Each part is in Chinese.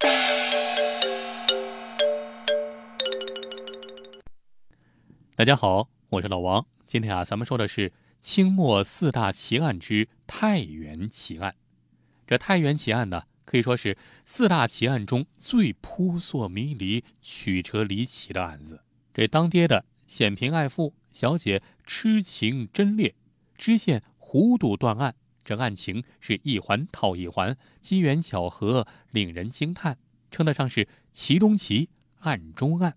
大家好，我是老王。今天啊，咱们说的是清末四大奇案之太原奇案。这太原奇案呢，可以说是四大奇案中最扑朔迷离、曲折离奇的案子。这当爹的显贫爱富，小姐痴情真烈，知县糊涂断案。这案情是一环套一环，机缘巧合令人惊叹，称得上是奇中奇，案中案。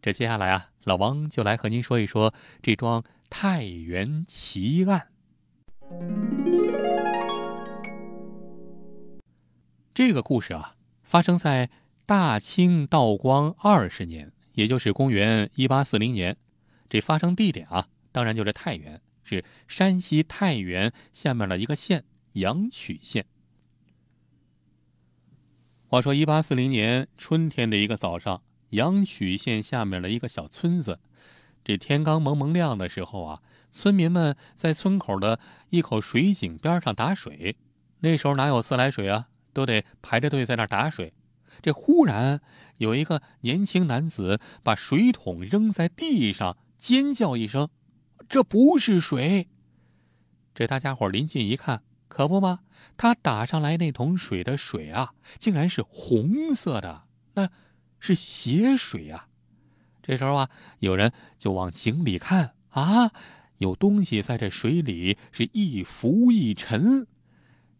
这接下来啊，老王就来和您说一说这桩太原奇案。这个故事啊，发生在大清道光二十年，也就是公元一八四零年。这发生地点啊，当然就是太原。是山西太原下面的一个县阳曲县。话说，一八四零年春天的一个早上，阳曲县下面的一个小村子，这天刚蒙蒙亮的时候啊，村民们在村口的一口水井边上打水。那时候哪有自来水啊，都得排着队在那打水。这忽然有一个年轻男子把水桶扔在地上，尖叫一声。这不是水。这大家伙临近一看，可不吗？他打上来那桶水的水啊，竟然是红色的，那是血水啊！这时候啊，有人就往井里看啊，有东西在这水里是一浮一沉。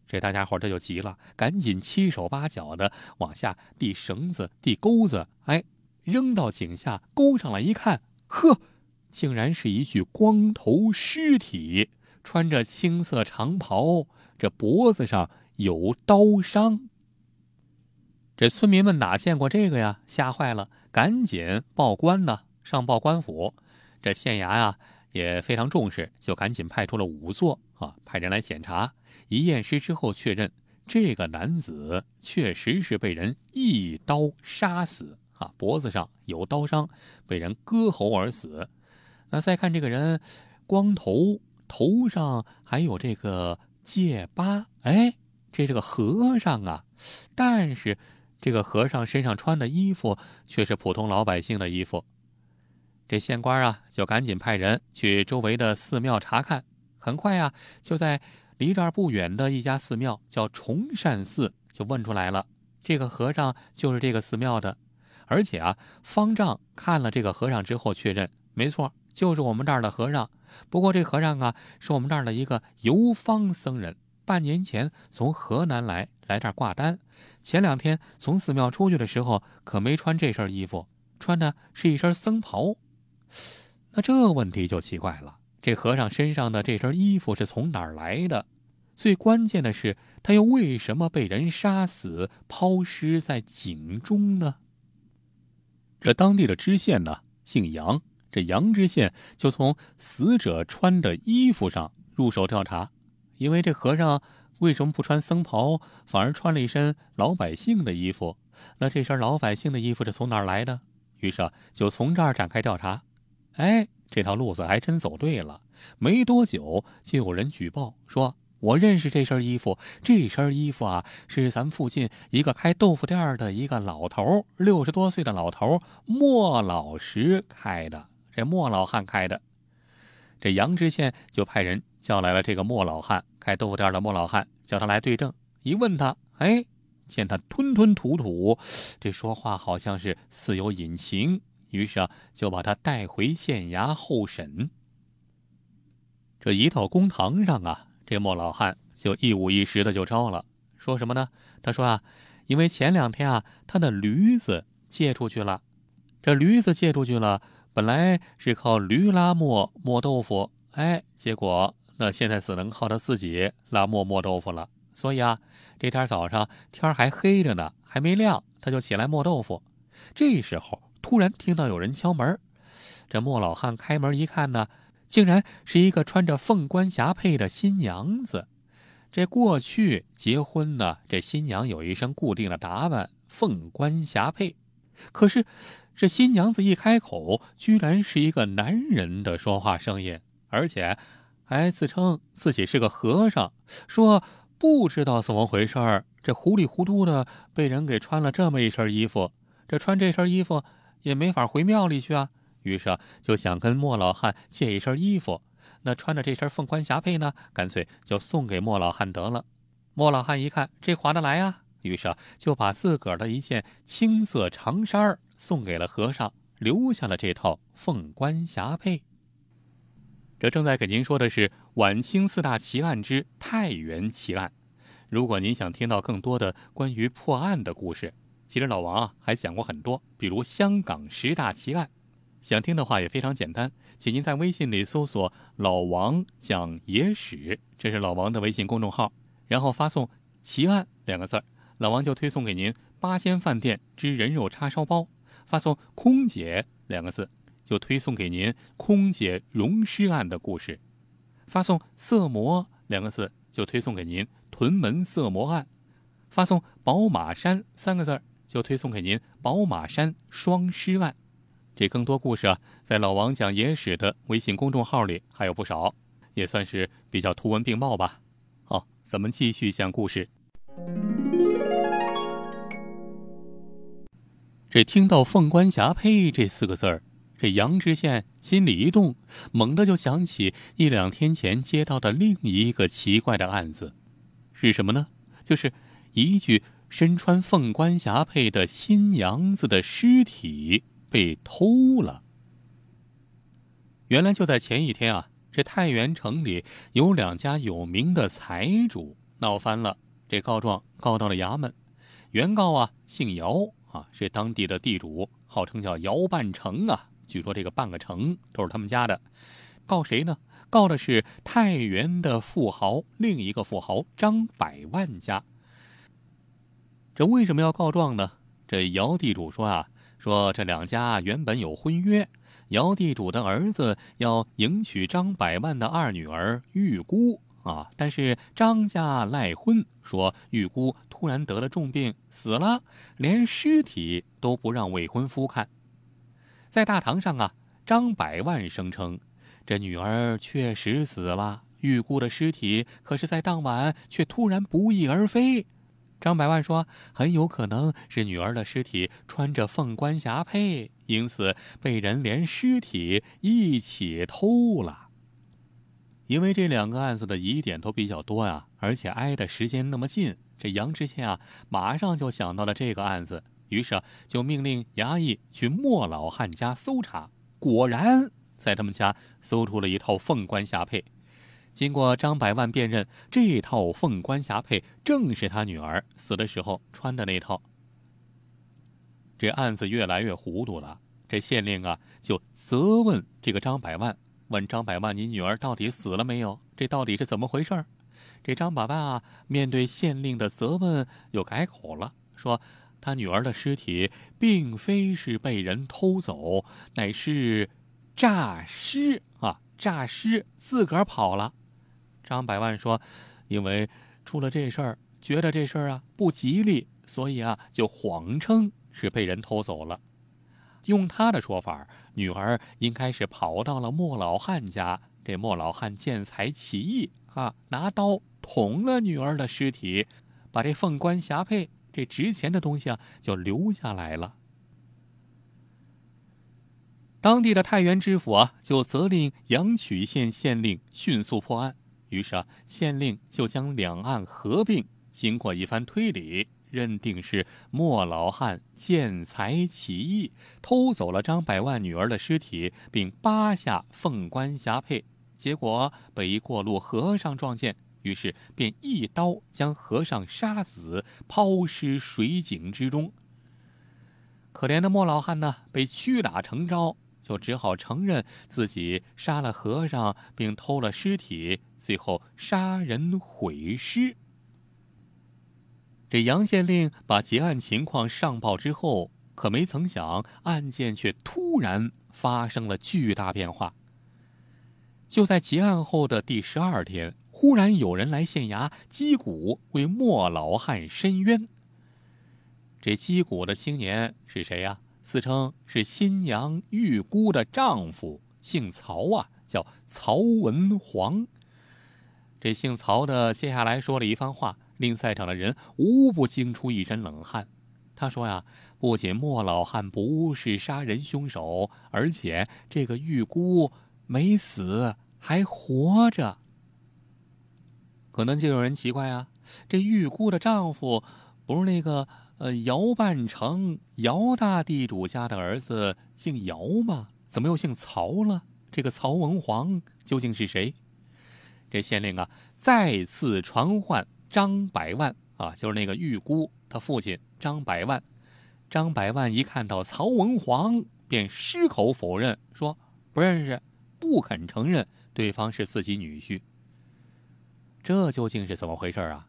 这大家伙这就急了，赶紧七手八脚的往下递绳子、递钩子，哎，扔到井下，钩上来一看，呵。竟然是一具光头尸体，穿着青色长袍，这脖子上有刀伤。这村民们哪见过这个呀？吓坏了，赶紧报官呢，上报官府。这县衙呀也非常重视，就赶紧派出了仵作啊，派人来检查。一验尸之后，确认这个男子确实是被人一刀杀死啊，脖子上有刀伤，被人割喉而死。那再看这个人，光头，头上还有这个戒疤，哎，这是个和尚啊。但是，这个和尚身上穿的衣服却是普通老百姓的衣服。这县官啊，就赶紧派人去周围的寺庙查看。很快啊，就在离这儿不远的一家寺庙，叫崇善寺，就问出来了，这个和尚就是这个寺庙的。而且啊，方丈看了这个和尚之后，确认没错。就是我们这儿的和尚，不过这和尚啊，是我们这儿的一个游方僧人，半年前从河南来，来这儿挂单。前两天从寺庙出去的时候，可没穿这身衣服，穿的是一身僧袍。那这问题就奇怪了，这和尚身上的这身衣服是从哪儿来的？最关键的是，他又为什么被人杀死，抛尸在井中呢？这当地的知县呢，姓杨。这杨知县就从死者穿的衣服上入手调查，因为这和尚为什么不穿僧袍，反而穿了一身老百姓的衣服？那这身老百姓的衣服是从哪儿来的？于是就从这儿展开调查。哎，这条路子还真走对了。没多久，就有人举报说：“我认识这身衣服，这身衣服啊，是咱附近一个开豆腐店的一个老头，六十多岁的老头莫老石开的。”这莫老汉开的，这杨知县就派人叫来了这个莫老汉，开豆腐店的莫老汉，叫他来对证。一问他，哎，见他吞吞吐吐，这说话好像是似有隐情，于是啊，就把他带回县衙候审。这一到公堂上啊，这莫老汉就一五一十的就招了，说什么呢？他说啊，因为前两天啊，他的驴子借出去了，这驴子借出去了。本来是靠驴拉磨磨豆腐，哎，结果那现在只能靠他自己拉磨磨豆腐了。所以啊，这天早上天还黑着呢，还没亮，他就起来磨豆腐。这时候突然听到有人敲门，这莫老汉开门一看呢，竟然是一个穿着凤冠霞帔的新娘子。这过去结婚呢，这新娘有一身固定的打扮，凤冠霞帔。可是，这新娘子一开口，居然是一个男人的说话声音，而且还自称自己是个和尚，说不知道怎么回事儿，这糊里糊涂的被人给穿了这么一身衣服，这穿这身衣服也没法回庙里去啊。于是，就想跟莫老汉借一身衣服。那穿着这身凤冠霞帔呢，干脆就送给莫老汉得了。莫老汉一看这划得来啊，于是啊，就把自个儿的一件青色长衫儿送给了和尚，留下了这套凤冠霞帔。这正在给您说的是晚清四大奇案之太原奇案。如果您想听到更多的关于破案的故事，其实老王啊还讲过很多，比如香港十大奇案。想听的话也非常简单，请您在微信里搜索“老王讲野史”，这是老王的微信公众号，然后发送“奇案”两个字儿，老王就推送给您八仙饭店之人肉叉烧包；发送“空姐”两个字，就推送给您空姐溶尸案的故事；发送“色魔”两个字，就推送给您屯门色魔案；发送“宝马山”三个字，就推送给您宝马山双尸案。这更多故事啊，在老王讲野史的微信公众号里还有不少，也算是比较图文并茂吧。好，咱们继续讲故事。这听到“凤冠霞帔”这四个字儿，这杨知县心里一动，猛地就想起一两天前接到的另一个奇怪的案子，是什么呢？就是一具身穿凤冠霞帔的新娘子的尸体。被偷了。原来就在前一天啊，这太原城里有两家有名的财主闹翻了，这告状告到了衙门。原告啊姓姚啊，是当地的地主，号称叫姚半城啊。据说这个半个城都是他们家的。告谁呢？告的是太原的富豪另一个富豪张百万家。这为什么要告状呢？这姚地主说啊。说这两家原本有婚约，姚地主的儿子要迎娶张百万的二女儿玉姑啊，但是张家赖婚，说玉姑突然得了重病死了，连尸体都不让未婚夫看。在大堂上啊，张百万声称这女儿确实死了，玉姑的尸体可是在当晚却突然不翼而飞。张百万说：“很有可能是女儿的尸体穿着凤冠霞帔，因此被人连尸体一起偷了。因为这两个案子的疑点都比较多呀，而且挨的时间那么近，这杨知县啊，马上就想到了这个案子，于是啊就命令衙役去莫老汉家搜查。果然，在他们家搜出了一套凤冠霞帔。”经过张百万辨认，这套凤冠霞帔正是他女儿死的时候穿的那套。这案子越来越糊涂了，这县令啊就责问这个张百万，问张百万：“你女儿到底死了没有？这到底是怎么回事？”这张百万啊面对县令的责问，又改口了，说：“他女儿的尸体并非是被人偷走，乃是诈尸啊，诈尸，自个儿跑了。”张百万说：“因为出了这事儿，觉得这事儿啊不吉利，所以啊就谎称是被人偷走了。用他的说法，女儿应该是跑到了莫老汉家，这莫老汉见财起意啊，拿刀捅了女儿的尸体，把这凤冠霞帔这值钱的东西啊就留下来了。当地的太原知府啊就责令阳曲县县令迅速破案。”于是啊，县令就将两案合并，经过一番推理，认定是莫老汉见财起意，偷走了张百万女儿的尸体，并扒下凤冠霞帔，结果被一过路和尚撞见，于是便一刀将和尚杀死，抛尸水井之中。可怜的莫老汉呢，被屈打成招。就只好承认自己杀了和尚，并偷了尸体，最后杀人毁尸。这杨县令把结案情况上报之后，可没曾想案件却突然发生了巨大变化。就在结案后的第十二天，忽然有人来县衙击鼓为莫老汉申冤。这击鼓的青年是谁呀？自称是新娘玉姑的丈夫，姓曹啊，叫曹文煌。这姓曹的接下来说了一番话，令在场的人无不惊出一身冷汗。他说呀，不仅莫老汉不是杀人凶手，而且这个玉姑没死，还活着。可能就有人奇怪啊，这玉姑的丈夫不是那个呃姚半城姚大地主家的儿子，姓姚吗？怎么又姓曹了？这个曹文皇究竟是谁？这县令啊，再次传唤张百万啊，就是那个玉姑他父亲张百万。张百万一看到曹文皇，便矢口否认，说不认识，不肯承认对方是自己女婿。这究竟是怎么回事啊？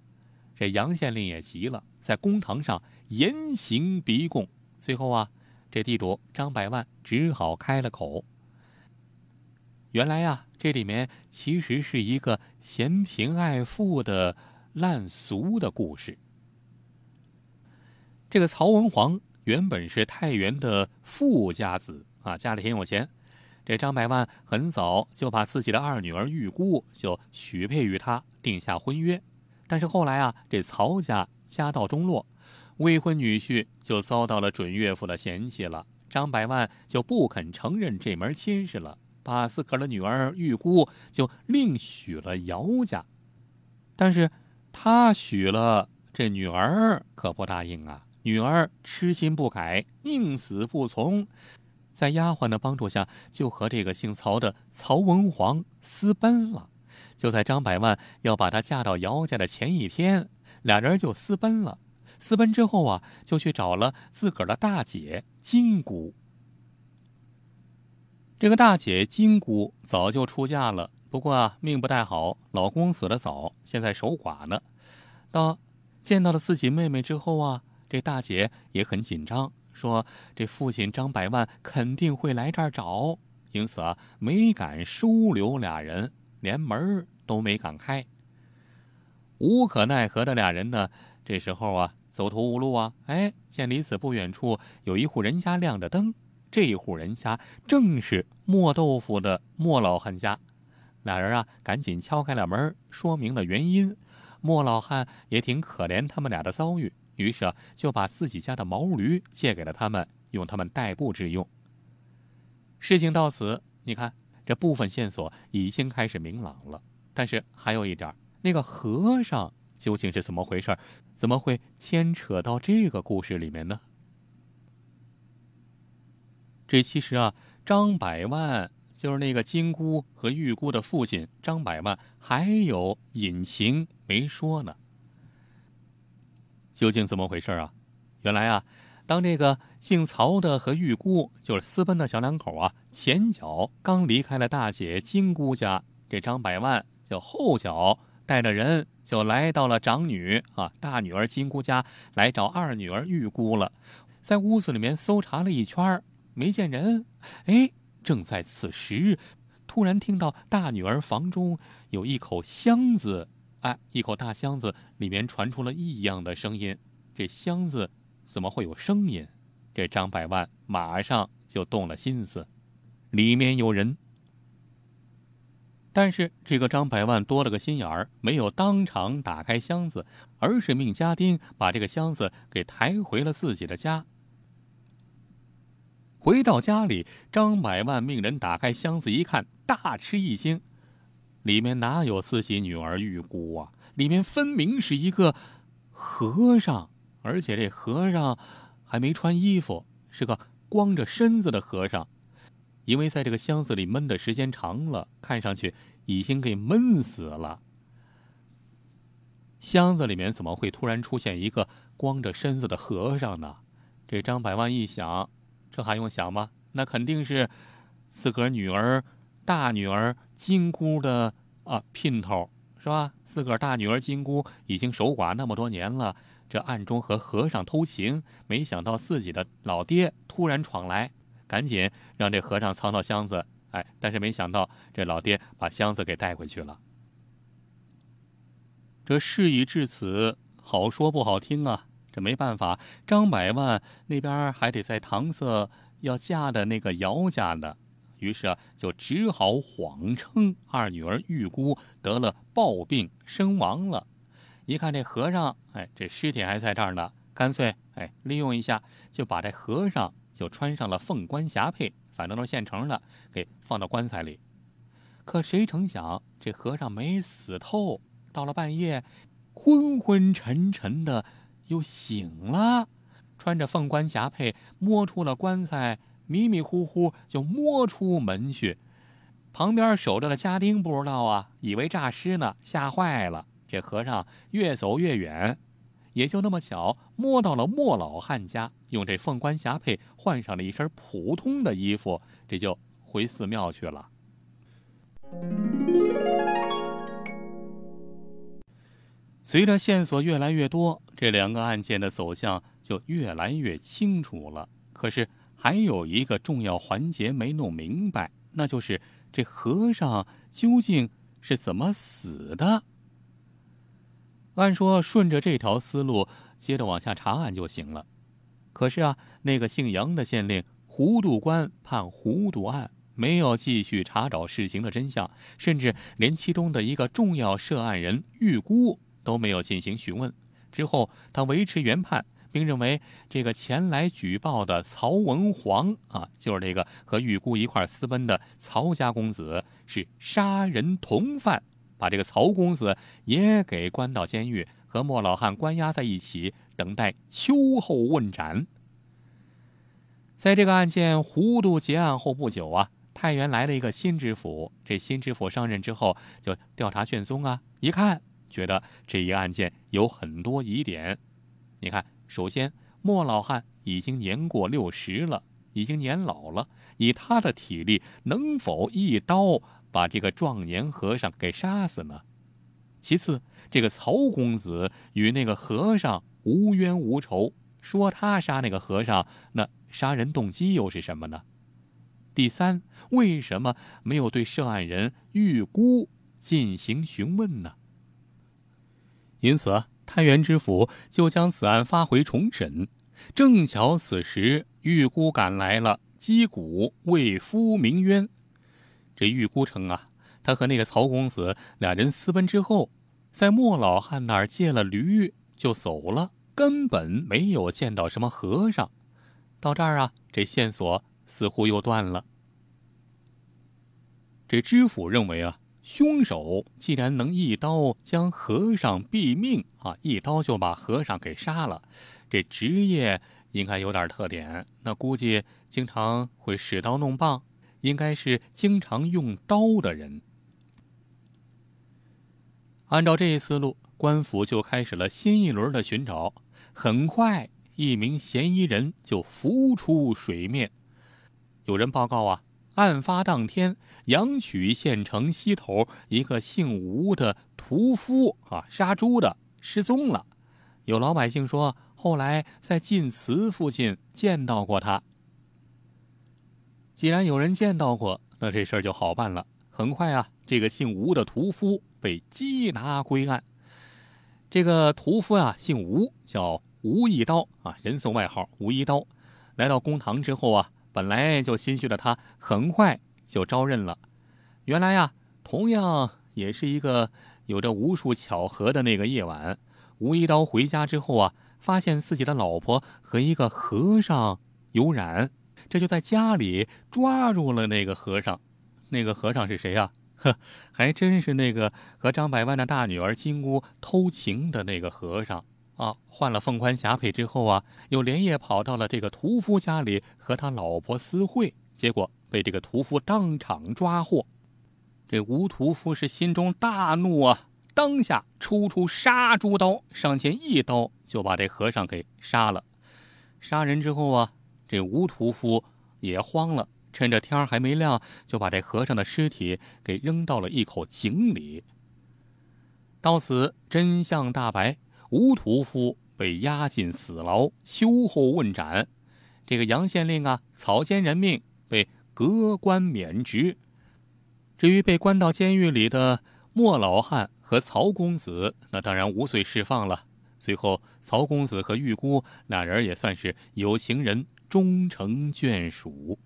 这杨县令也急了，在公堂上严刑逼供。最后啊，这地主张百万只好开了口。原来呀，这里面其实是一个嫌贫爱富的烂俗的故事。这个曹文皇原本是太原的富家子啊，家里挺有钱。这张百万很早就把自己的二女儿玉姑就许配于他，定下婚约。但是后来啊，这曹家家道中落，未婚女婿就遭到了准岳父的嫌弃了，张百万就不肯承认这门亲事了。把自个儿的女儿玉姑就另许了姚家，但是他许了这女儿可不答应啊！女儿痴心不改，宁死不从，在丫鬟的帮助下，就和这个姓曹的曹文皇私奔了。就在张百万要把她嫁到姚家的前一天，俩人就私奔了。私奔之后啊，就去找了自个儿的大姐金姑。这个大姐金姑早就出嫁了，不过啊，命不太好，老公死得早，现在守寡呢。到见到了自己妹妹之后啊，这大姐也很紧张，说这父亲张百万肯定会来这儿找，因此啊，没敢收留俩人，连门都没敢开。无可奈何的俩人呢，这时候啊，走投无路啊，哎，见离此不远处有一户人家亮着灯。这一户人家正是磨豆腐的莫老汉家，俩人啊赶紧敲开了门，说明了原因。莫老汉也挺可怜他们俩的遭遇，于是啊就把自己家的毛驴借给了他们，用他们代步之用。事情到此，你看这部分线索已经开始明朗了，但是还有一点，那个和尚究竟是怎么回事？怎么会牵扯到这个故事里面呢？这其实啊，张百万就是那个金姑和玉姑的父亲张百万，还有隐情没说呢。究竟怎么回事啊？原来啊，当这个姓曹的和玉姑就是私奔的小两口啊，前脚刚离开了大姐金姑家，这张百万就后脚带着人就来到了长女啊大女儿金姑家来找二女儿玉姑了，在屋子里面搜查了一圈没见人，哎，正在此时，突然听到大女儿房中有一口箱子，哎，一口大箱子里面传出了异样的声音。这箱子怎么会有声音？这张百万马上就动了心思，里面有人。但是这个张百万多了个心眼儿，没有当场打开箱子，而是命家丁把这个箱子给抬回了自己的家。回到家里，张百万命人打开箱子一看，大吃一惊，里面哪有自己女儿玉姑啊？里面分明是一个和尚，而且这和尚还没穿衣服，是个光着身子的和尚。因为在这个箱子里闷的时间长了，看上去已经给闷死了。箱子里面怎么会突然出现一个光着身子的和尚呢？这张百万一想。这还用想吗？那肯定是自个儿女儿、大女儿金姑的啊姘头，是吧？自个儿大女儿金姑已经守寡那么多年了，这暗中和和尚偷情，没想到自己的老爹突然闯来，赶紧让这和尚藏到箱子。哎，但是没想到这老爹把箱子给带回去了。这事已至此，好说不好听啊。这没办法，张百万那边还得在搪塞要嫁的那个姚家呢，于是啊，就只好谎称二女儿玉姑得了暴病身亡了，一看这和尚，哎，这尸体还在这儿呢，干脆哎利用一下，就把这和尚就穿上了凤冠霞帔，反正都是现成的，给放到棺材里。可谁成想，这和尚没死透，到了半夜，昏昏沉沉的又醒了，穿着凤冠霞帔，摸出了棺材，迷迷糊糊就摸出门去。旁边守着的家丁不知道啊，以为诈尸呢，吓坏了。这和尚越走越远，也就那么巧摸到了莫老汉家，用这凤冠霞帔换上了一身普通的衣服，这就回寺庙去了。随着线索越来越多，这两个案件的走向就越来越清楚了。可是还有一个重要环节没弄明白，那就是。这和尚究竟是怎么死的？按说顺着这条思路，接着往下查案就行了。可是啊，那个姓杨的县令糊涂官判糊涂案，没有继续查找事情的真相，甚至连其中的一个重要涉案人玉姑都没有进行询问。之后，他维持原判。并认为这个前来举报的曹文煌啊，就是这个和玉姑一块私奔的曹家公子，是杀人同犯，把这个曹公子也给关到监狱，和莫老汉关押在一起，等待秋后问斩。在这个案件糊涂结案后不久啊，太原来了一个新知府，这新知府上任之后就调查卷宗啊，一看觉得这一案件有很多疑点，你看。首先，莫老汉已经年过六十了，已经年老了。以他的体力，能否一刀把这个壮年和尚给杀死呢？其次，这个曹公子与那个和尚无冤无仇，说他杀那个和尚，那杀人动机又是什么呢？第三，为什么没有对涉案人玉姑进行询问呢？因此。太原知府就将此案发回重审，正巧此时玉姑赶来了，击鼓为夫鸣冤。这玉姑称啊，她和那个曹公子俩人私奔之后，在莫老汉那儿借了驴就走了，根本没有见到什么和尚。到这儿啊，这线索似乎又断了。这知府认为啊。凶手既然能一刀将和尚毙命啊，一刀就把和尚给杀了，这职业应该有点特点。那估计经常会使刀弄棒，应该是经常用刀的人。按照这一思路，官府就开始了新一轮的寻找。很快，一名嫌疑人就浮出水面。有人报告啊。案发当天，阳曲县城西头一个姓吴的屠夫啊，杀猪的失踪了。有老百姓说，后来在晋祠附近见到过他。既然有人见到过，那这事儿就好办了。很快啊，这个姓吴的屠夫被缉拿归案。这个屠夫啊，姓吴，叫吴一刀啊，人送外号吴一刀。来到公堂之后啊。本来就心虚的他，很快就招认了。原来呀，同样也是一个有着无数巧合的那个夜晚，吴一刀回家之后啊，发现自己的老婆和一个和尚有染，这就在家里抓住了那个和尚。那个和尚是谁呀？呵，还真是那个和张百万的大女儿金姑偷情的那个和尚。啊，换了凤冠霞帔之后啊，又连夜跑到了这个屠夫家里和他老婆私会，结果被这个屠夫当场抓获。这吴屠夫是心中大怒啊，当下抽出杀猪刀，上前一刀就把这和尚给杀了。杀人之后啊，这吴屠夫也慌了，趁着天还没亮，就把这和尚的尸体给扔到了一口井里。到此真相大白。吴屠夫被押进死牢，秋后问斩。这个杨县令啊，草菅人命，被革官免职。至于被关到监狱里的莫老汉和曹公子，那当然无罪释放了。最后，曹公子和玉姑俩人也算是有情人终成眷属。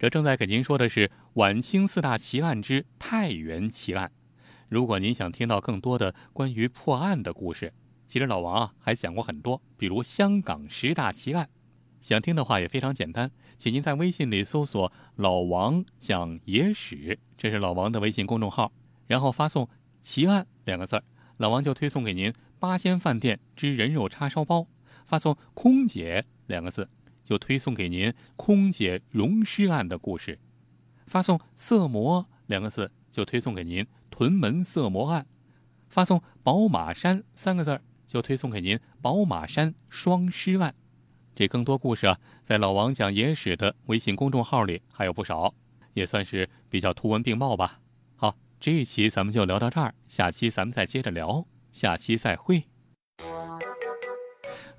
这正在给您说的是晚清四大奇案之太原奇案。如果您想听到更多的关于破案的故事，其实老王啊还讲过很多，比如香港十大奇案。想听的话也非常简单，请您在微信里搜索“老王讲野史”，这是老王的微信公众号，然后发送“奇案”两个字儿，老王就推送给您八仙饭店之人肉叉烧包；发送“空姐”两个字，就推送给您空姐溶尸案的故事；发送“色魔”两个字，就推送给您屯门色魔案；发送“宝马山”三个字，就推送给您宝马山双尸案。这更多故事啊，在老王讲野史的微信公众号里还有不少，也算是比较图文并茂吧。好，这一期咱们就聊到这儿，下期咱们再接着聊，下期再会。